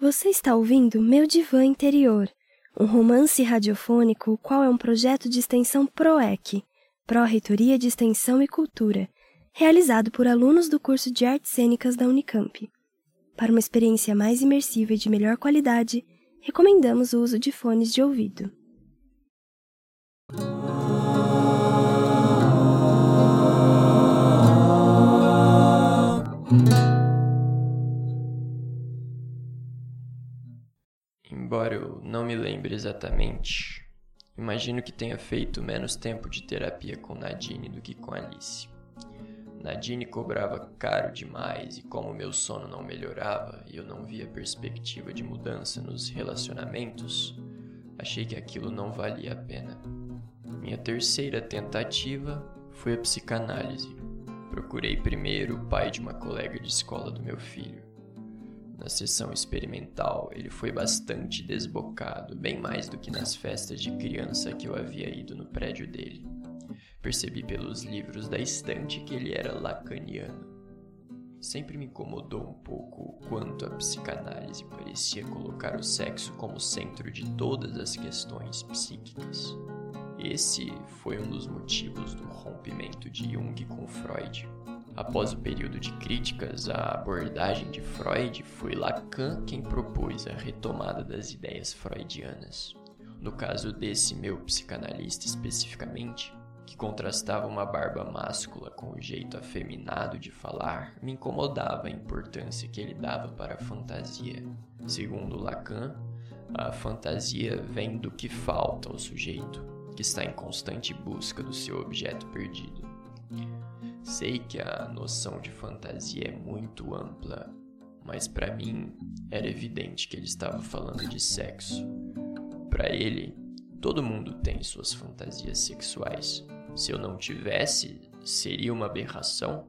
Você está ouvindo Meu Divã Interior, um romance radiofônico, o qual é um projeto de extensão PROEC, Pró-Reitoria de Extensão e Cultura, realizado por alunos do curso de Artes Cênicas da Unicamp. Para uma experiência mais imersiva e de melhor qualidade, recomendamos o uso de fones de ouvido. Embora eu não me lembre exatamente, imagino que tenha feito menos tempo de terapia com Nadine do que com Alice. Nadine cobrava caro demais e como meu sono não melhorava e eu não via perspectiva de mudança nos relacionamentos, achei que aquilo não valia a pena. Minha terceira tentativa foi a psicanálise. Procurei primeiro o pai de uma colega de escola do meu filho. Na sessão experimental, ele foi bastante desbocado, bem mais do que nas festas de criança que eu havia ido no prédio dele. Percebi pelos livros da estante que ele era lacaniano. Sempre me incomodou um pouco o quanto a psicanálise parecia colocar o sexo como centro de todas as questões psíquicas. Esse foi um dos motivos do rompimento de Jung com Freud. Após o período de críticas à abordagem de Freud, foi Lacan quem propôs a retomada das ideias freudianas. No caso desse meu psicanalista especificamente, que contrastava uma barba máscula com o jeito afeminado de falar, me incomodava a importância que ele dava para a fantasia. Segundo Lacan, a fantasia vem do que falta ao sujeito, que está em constante busca do seu objeto perdido. Sei que a noção de fantasia é muito ampla, mas para mim era evidente que ele estava falando de sexo. Para ele, todo mundo tem suas fantasias sexuais. Se eu não tivesse, seria uma aberração?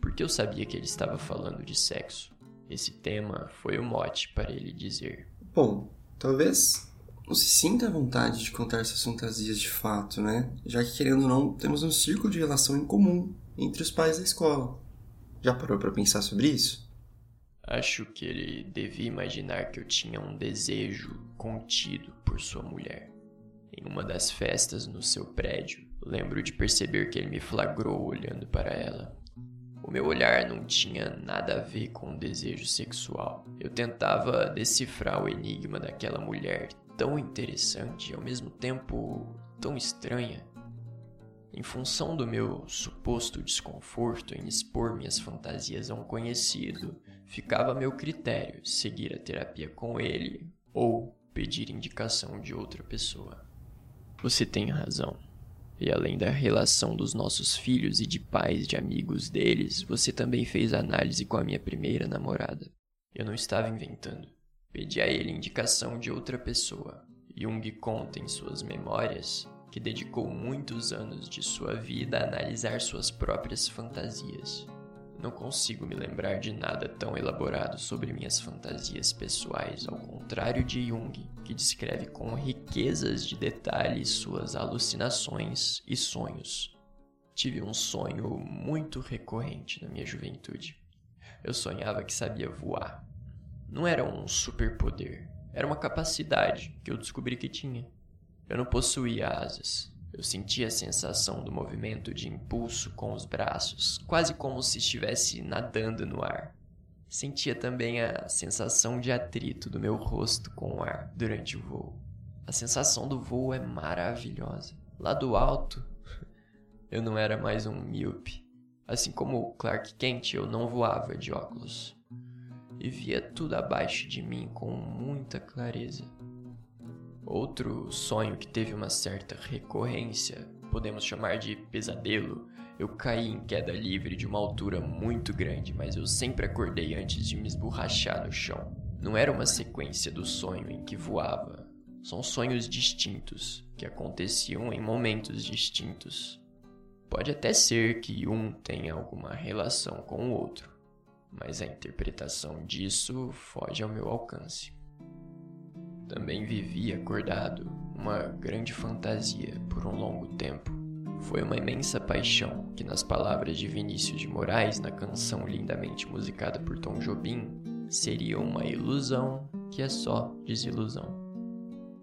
Porque eu sabia que ele estava falando de sexo. Esse tema foi o mote para ele dizer. Bom, talvez não se sinta à vontade de contar essas fantasias de fato, né? Já que, querendo ou não, temos um círculo de relação em comum entre os pais da escola. Já parou para pensar sobre isso? Acho que ele devia imaginar que eu tinha um desejo contido por sua mulher. Em uma das festas no seu prédio, lembro de perceber que ele me flagrou olhando para ela. O meu olhar não tinha nada a ver com um desejo sexual. Eu tentava decifrar o enigma daquela mulher tão interessante e ao mesmo tempo tão estranha. Em função do meu suposto desconforto em expor minhas fantasias a um conhecido, ficava a meu critério seguir a terapia com ele ou pedir indicação de outra pessoa. Você tem razão. E além da relação dos nossos filhos e de pais de amigos deles, você também fez análise com a minha primeira namorada. Eu não estava inventando. Pedi a ele indicação de outra pessoa. Jung conta em suas memórias que dedicou muitos anos de sua vida a analisar suas próprias fantasias. Não consigo me lembrar de nada tão elaborado sobre minhas fantasias pessoais, ao contrário de Jung, que descreve com riquezas de detalhes suas alucinações e sonhos. Tive um sonho muito recorrente na minha juventude. Eu sonhava que sabia voar. Não era um superpoder, era uma capacidade que eu descobri que tinha. Eu não possuía asas, eu sentia a sensação do movimento de impulso com os braços, quase como se estivesse nadando no ar. Sentia também a sensação de atrito do meu rosto com o ar durante o voo. A sensação do voo é maravilhosa. Lá do alto, eu não era mais um míope. Assim como Clark Kent, eu não voava de óculos. E via tudo abaixo de mim com muita clareza. Outro sonho que teve uma certa recorrência, podemos chamar de pesadelo, eu caí em queda livre de uma altura muito grande, mas eu sempre acordei antes de me esborrachar no chão. Não era uma sequência do sonho em que voava. São sonhos distintos, que aconteciam em momentos distintos. Pode até ser que um tenha alguma relação com o outro, mas a interpretação disso foge ao meu alcance. Também vivi acordado uma grande fantasia por um longo tempo. Foi uma imensa paixão que, nas palavras de Vinícius de Moraes na canção lindamente musicada por Tom Jobim, seria uma ilusão que é só desilusão.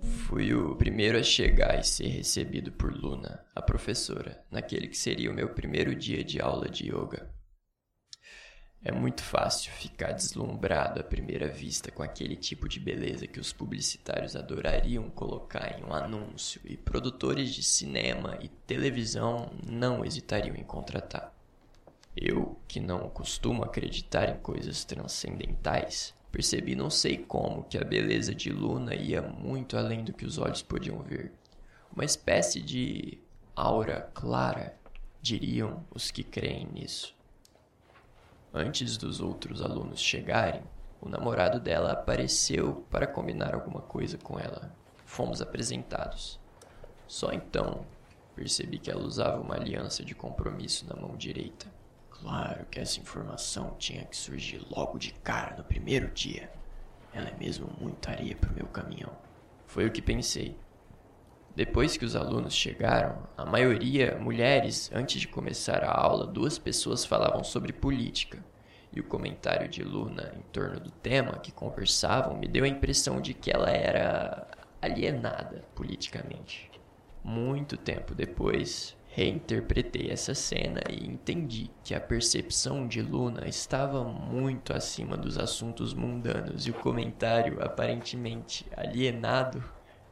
Fui o primeiro a chegar e ser recebido por Luna, a professora, naquele que seria o meu primeiro dia de aula de yoga. É muito fácil ficar deslumbrado à primeira vista com aquele tipo de beleza que os publicitários adorariam colocar em um anúncio e produtores de cinema e televisão não hesitariam em contratar. Eu, que não costumo acreditar em coisas transcendentais, percebi não sei como que a beleza de Luna ia muito além do que os olhos podiam ver. Uma espécie de aura clara, diriam os que creem nisso. Antes dos outros alunos chegarem, o namorado dela apareceu para combinar alguma coisa com ela. Fomos apresentados. Só então percebi que ela usava uma aliança de compromisso na mão direita. Claro que essa informação tinha que surgir logo de cara no primeiro dia. Ela é mesmo muita areia para o meu caminhão. Foi o que pensei. Depois que os alunos chegaram, a maioria mulheres, antes de começar a aula, duas pessoas falavam sobre política. E o comentário de Luna em torno do tema que conversavam me deu a impressão de que ela era alienada politicamente. Muito tempo depois, reinterpretei essa cena e entendi que a percepção de Luna estava muito acima dos assuntos mundanos e o comentário aparentemente alienado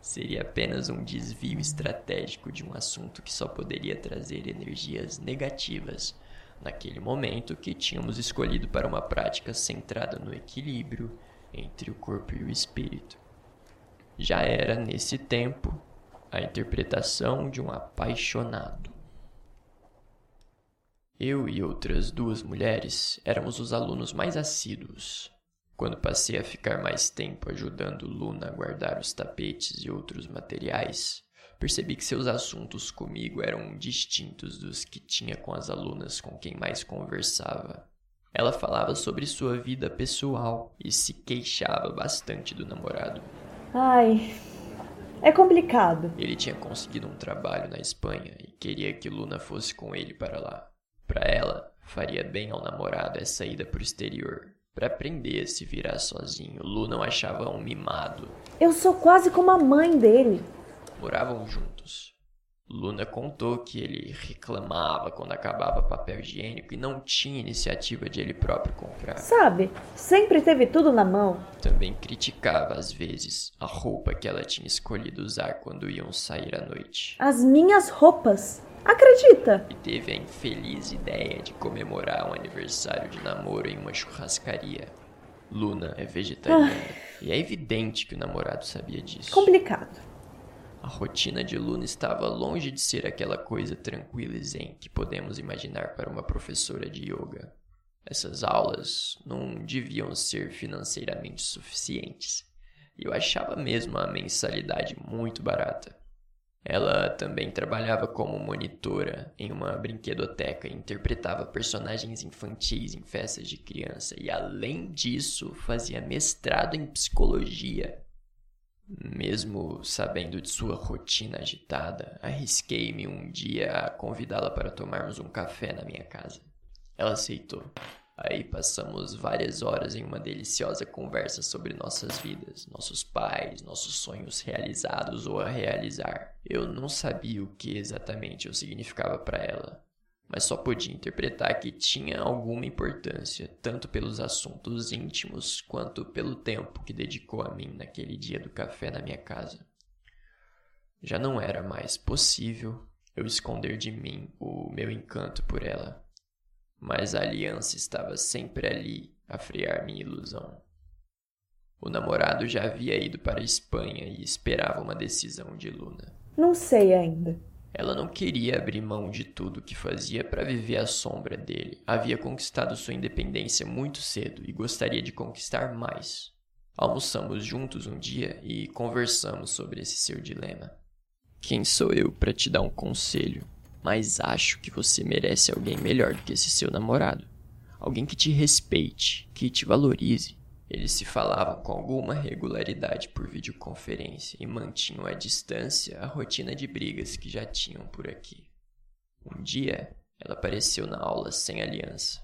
seria apenas um desvio estratégico de um assunto que só poderia trazer energias negativas naquele momento que tínhamos escolhido para uma prática centrada no equilíbrio entre o corpo e o espírito. Já era nesse tempo a interpretação de um apaixonado. Eu e outras duas mulheres éramos os alunos mais assíduos, quando passei a ficar mais tempo ajudando Luna a guardar os tapetes e outros materiais, percebi que seus assuntos comigo eram distintos dos que tinha com as alunas com quem mais conversava. Ela falava sobre sua vida pessoal e se queixava bastante do namorado. Ai, é complicado. Ele tinha conseguido um trabalho na Espanha e queria que Luna fosse com ele para lá. Para ela, faria bem ao namorado essa ida para o exterior, para aprender a se virar sozinho. Lu não achava um mimado. Eu sou quase como a mãe dele. Moravam juntos. Luna contou que ele reclamava quando acabava papel higiênico e não tinha iniciativa de ele próprio comprar. Sabe, sempre teve tudo na mão. Também criticava às vezes a roupa que ela tinha escolhido usar quando iam sair à noite. As minhas roupas. Acredita? E teve a infeliz ideia de comemorar um aniversário de namoro em uma churrascaria. Luna é vegetariana ah. e é evidente que o namorado sabia disso. Complicado. A rotina de Luna estava longe de ser aquela coisa tranquila e zen que podemos imaginar para uma professora de yoga. Essas aulas não deviam ser financeiramente suficientes. E eu achava mesmo a mensalidade muito barata. Ela também trabalhava como monitora em uma brinquedoteca e interpretava personagens infantis em festas de criança, e além disso, fazia mestrado em psicologia. Mesmo sabendo de sua rotina agitada, arrisquei-me um dia a convidá-la para tomarmos um café na minha casa. Ela aceitou. Aí passamos várias horas em uma deliciosa conversa sobre nossas vidas, nossos pais, nossos sonhos realizados ou a realizar. Eu não sabia o que exatamente eu significava para ela, mas só podia interpretar que tinha alguma importância, tanto pelos assuntos íntimos quanto pelo tempo que dedicou a mim naquele dia do café na minha casa. Já não era mais possível eu esconder de mim o meu encanto por ela mas a aliança estava sempre ali a frear minha ilusão. O namorado já havia ido para a Espanha e esperava uma decisão de Luna. Não sei ainda. Ela não queria abrir mão de tudo que fazia para viver à sombra dele. Havia conquistado sua independência muito cedo e gostaria de conquistar mais. Almoçamos juntos um dia e conversamos sobre esse seu dilema. Quem sou eu para te dar um conselho? Mas acho que você merece alguém melhor do que esse seu namorado. Alguém que te respeite, que te valorize. Eles se falavam com alguma regularidade por videoconferência e mantinham à distância a rotina de brigas que já tinham por aqui. Um dia, ela apareceu na aula sem aliança.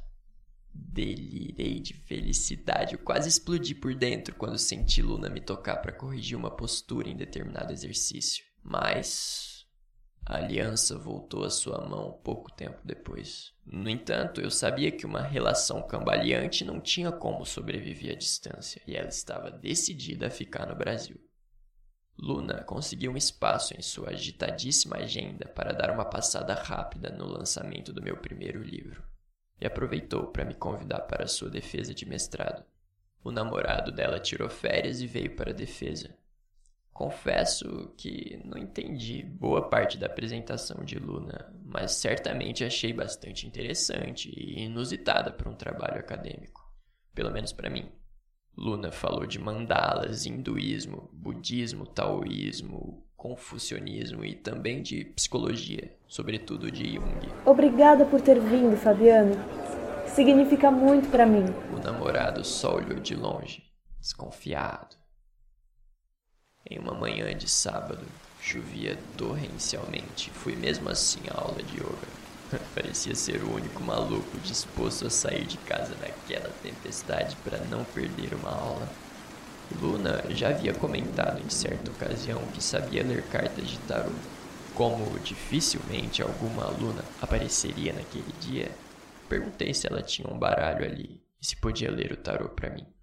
Delirei de felicidade, eu quase explodi por dentro quando senti Luna me tocar para corrigir uma postura em determinado exercício. Mas a aliança voltou à sua mão pouco tempo depois. No entanto, eu sabia que uma relação cambaleante não tinha como sobreviver à distância, e ela estava decidida a ficar no Brasil. Luna conseguiu um espaço em sua agitadíssima agenda para dar uma passada rápida no lançamento do meu primeiro livro e aproveitou para me convidar para sua defesa de mestrado. O namorado dela tirou férias e veio para a defesa. Confesso que não entendi boa parte da apresentação de Luna, mas certamente achei bastante interessante e inusitada para um trabalho acadêmico, pelo menos para mim. Luna falou de mandalas, hinduísmo, budismo, taoísmo, confucionismo e também de psicologia, sobretudo de Jung. Obrigada por ter vindo, Fabiano. Significa muito para mim. O namorado só olhou de longe, desconfiado. Em uma manhã de sábado, chovia torrencialmente. Fui mesmo assim à aula de yoga. Parecia ser o único maluco disposto a sair de casa naquela tempestade para não perder uma aula. Luna já havia comentado em certa ocasião que sabia ler cartas de tarô. Como dificilmente alguma aluna apareceria naquele dia, perguntei se ela tinha um baralho ali e se podia ler o tarô para mim.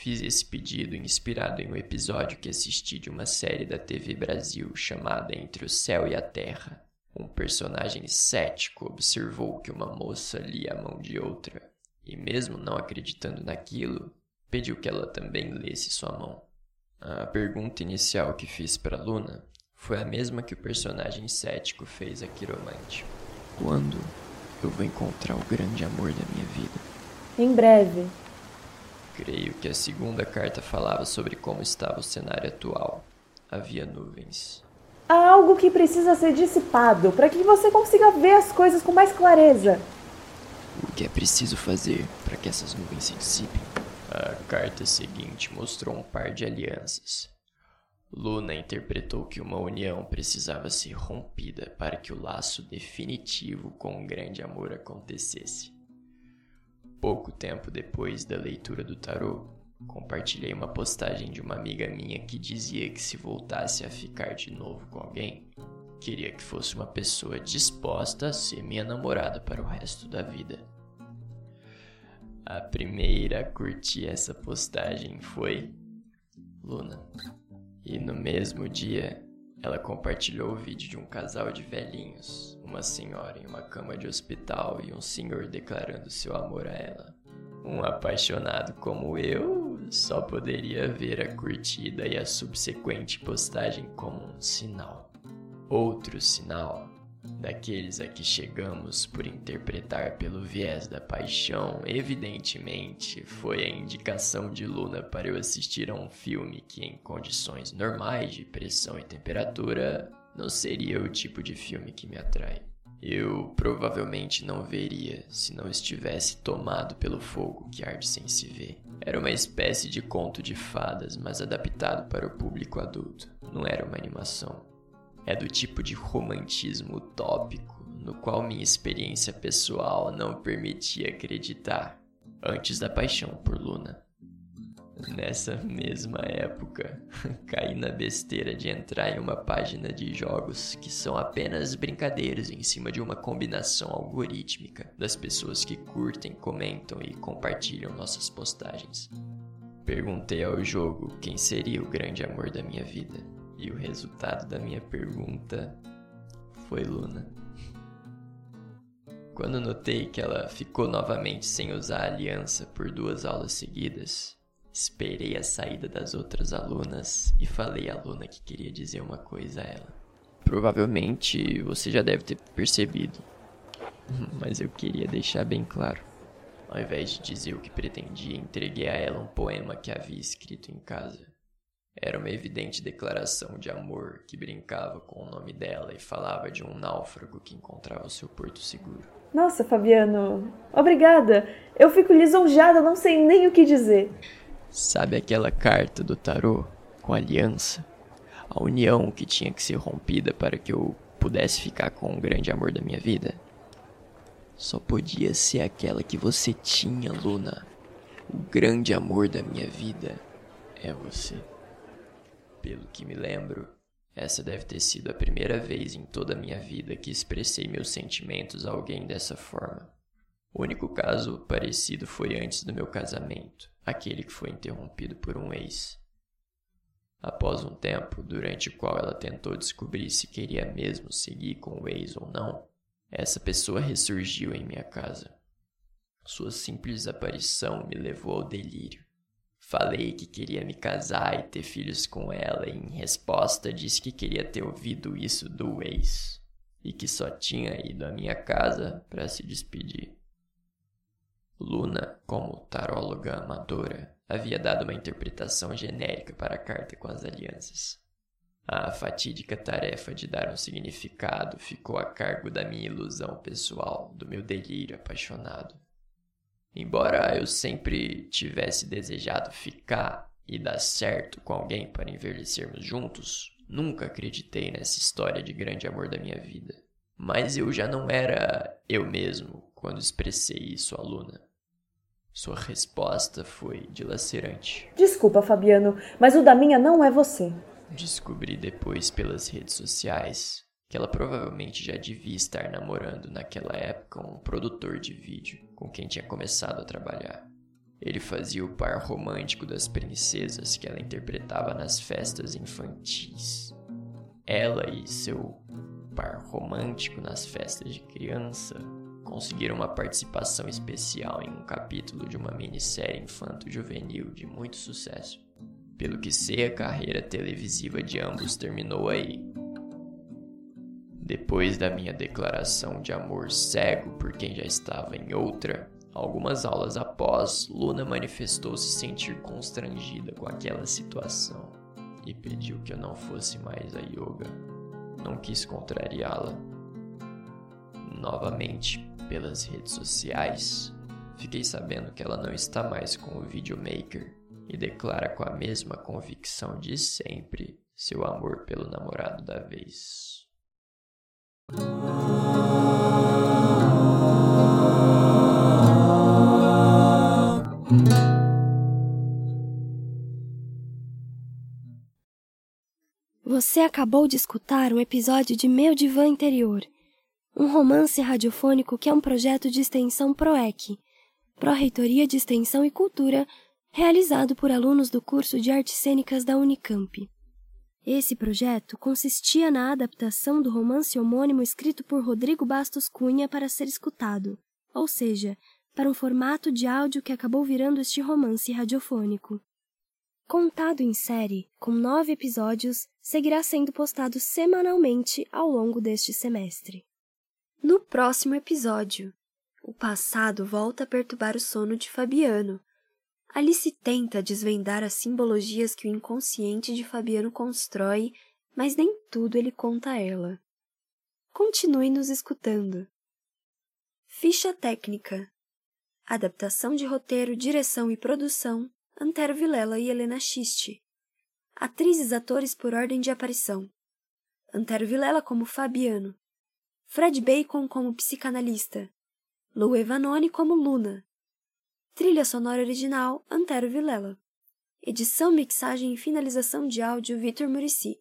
Fiz esse pedido inspirado em um episódio que assisti de uma série da TV Brasil chamada Entre o Céu e a Terra. Um personagem cético observou que uma moça lia a mão de outra, e mesmo não acreditando naquilo, pediu que ela também lesse sua mão. A pergunta inicial que fiz para Luna foi a mesma que o personagem cético fez a Quiromante. Quando eu vou encontrar o grande amor da minha vida? Em breve. Creio que a segunda carta falava sobre como estava o cenário atual. Havia nuvens. Há algo que precisa ser dissipado para que você consiga ver as coisas com mais clareza. O que é preciso fazer para que essas nuvens se dissipem? A carta seguinte mostrou um par de alianças. Luna interpretou que uma união precisava ser rompida para que o laço definitivo com um grande amor acontecesse. Pouco tempo depois da leitura do tarô, compartilhei uma postagem de uma amiga minha que dizia que se voltasse a ficar de novo com alguém, queria que fosse uma pessoa disposta a ser minha namorada para o resto da vida. A primeira a curtir essa postagem foi Luna. E no mesmo dia, ela compartilhou o vídeo de um casal de velhinhos, uma senhora em uma cama de hospital e um senhor declarando seu amor a ela. Um apaixonado como eu só poderia ver a curtida e a subsequente postagem como um sinal. Outro sinal daqueles a que chegamos por interpretar pelo viés da paixão, evidentemente foi a indicação de Luna para eu assistir a um filme que, em condições normais de pressão e temperatura, não seria o tipo de filme que me atrai. Eu provavelmente não veria se não estivesse tomado pelo fogo que arde sem se ver. Era uma espécie de conto de fadas, mas adaptado para o público adulto. Não era uma animação é do tipo de romantismo utópico no qual minha experiência pessoal não permitia acreditar antes da paixão por Luna. Nessa mesma época, caí na besteira de entrar em uma página de jogos que são apenas brincadeiras em cima de uma combinação algorítmica das pessoas que curtem, comentam e compartilham nossas postagens. Perguntei ao jogo quem seria o grande amor da minha vida. E o resultado da minha pergunta foi Luna. Quando notei que ela ficou novamente sem usar a aliança por duas aulas seguidas, esperei a saída das outras alunas e falei à Luna que queria dizer uma coisa a ela. Provavelmente você já deve ter percebido, mas eu queria deixar bem claro. Ao invés de dizer o que pretendia, entreguei a ela um poema que havia escrito em casa. Era uma evidente declaração de amor que brincava com o nome dela e falava de um náufrago que encontrava o seu porto seguro. Nossa, Fabiano, obrigada. Eu fico lisonjada, não sei nem o que dizer. Sabe aquela carta do tarô com a aliança? A união que tinha que ser rompida para que eu pudesse ficar com o grande amor da minha vida? Só podia ser aquela que você tinha, Luna. O grande amor da minha vida é você. Pelo que me lembro, essa deve ter sido a primeira vez em toda a minha vida que expressei meus sentimentos a alguém dessa forma. O único caso parecido foi antes do meu casamento, aquele que foi interrompido por um ex. Após um tempo, durante o qual ela tentou descobrir se queria mesmo seguir com o ex ou não, essa pessoa ressurgiu em minha casa. Sua simples aparição me levou ao delírio. Falei que queria me casar e ter filhos com ela, e em resposta disse que queria ter ouvido isso do ex e que só tinha ido à minha casa para se despedir. Luna, como taróloga amadora, havia dado uma interpretação genérica para a carta com as alianças. A fatídica tarefa de dar um significado ficou a cargo da minha ilusão pessoal, do meu delírio apaixonado. Embora eu sempre tivesse desejado ficar e dar certo com alguém para envelhecermos juntos, nunca acreditei nessa história de grande amor da minha vida. Mas eu já não era eu mesmo quando expressei isso à Luna. Sua resposta foi dilacerante. Desculpa, Fabiano, mas o da minha não é você. Descobri depois pelas redes sociais que ela provavelmente já devia estar namorando naquela época um produtor de vídeo com quem tinha começado a trabalhar. Ele fazia o par romântico das princesas que ela interpretava nas festas infantis. Ela e seu par romântico nas festas de criança conseguiram uma participação especial em um capítulo de uma minissérie infanto-juvenil de muito sucesso. Pelo que sei, a carreira televisiva de ambos terminou aí, depois da minha declaração de amor cego por quem já estava em outra, algumas aulas após, Luna manifestou se sentir constrangida com aquela situação e pediu que eu não fosse mais a yoga. Não quis contrariá-la. Novamente, pelas redes sociais, fiquei sabendo que ela não está mais com o videomaker e declara com a mesma convicção de sempre seu amor pelo namorado da vez. Você acabou de escutar um episódio de Meu Divã Interior, um romance radiofônico que é um projeto de extensão PROEC, Pró-Reitoria de Extensão e Cultura, realizado por alunos do curso de Artes Cênicas da Unicamp. Esse projeto consistia na adaptação do romance homônimo escrito por Rodrigo Bastos Cunha para ser escutado, ou seja, para um formato de áudio que acabou virando este romance radiofônico. Contado em série, com nove episódios, seguirá sendo postado semanalmente ao longo deste semestre. No próximo episódio, o passado volta a perturbar o sono de Fabiano, Alice tenta desvendar as simbologias que o inconsciente de Fabiano constrói, mas nem tudo ele conta a ela. Continue nos escutando. Ficha técnica. Adaptação de roteiro, direção e produção, Antero Vilela e Helena Schiste. Atrizes atores por ordem de aparição. Antero Vilela como Fabiano. Fred Bacon como psicanalista. Lou Evanoni como Luna. Trilha sonora original Antero Vilela. Edição, mixagem e finalização de áudio Vitor Murici.